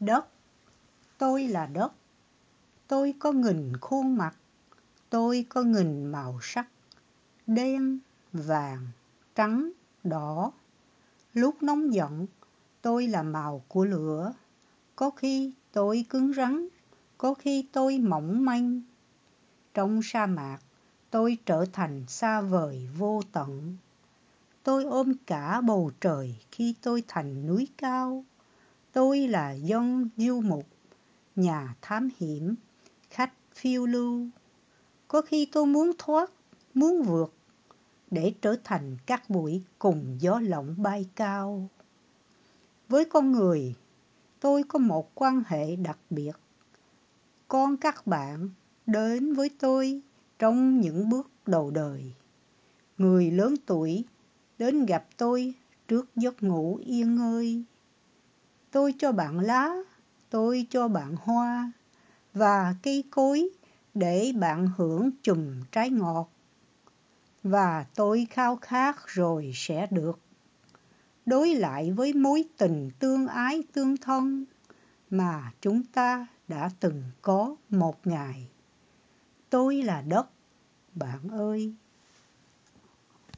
Đất, tôi là đất. Tôi có nghìn khuôn mặt, tôi có nghìn màu sắc, đen, vàng, trắng, đỏ. Lúc nóng giận, tôi là màu của lửa. Có khi tôi cứng rắn, có khi tôi mỏng manh. Trong sa mạc, tôi trở thành xa vời vô tận. Tôi ôm cả bầu trời khi tôi thành núi cao. Tôi là dân du mục, nhà thám hiểm, khách phiêu lưu. Có khi tôi muốn thoát, muốn vượt, để trở thành các bụi cùng gió lộng bay cao. Với con người, tôi có một quan hệ đặc biệt. Con các bạn đến với tôi trong những bước đầu đời. Người lớn tuổi đến gặp tôi trước giấc ngủ yên ngơi. Tôi cho bạn lá, tôi cho bạn hoa và cây cối để bạn hưởng chùm trái ngọt. Và tôi khao khát rồi sẽ được đối lại với mối tình tương ái tương thân mà chúng ta đã từng có một ngày. Tôi là đất, bạn ơi.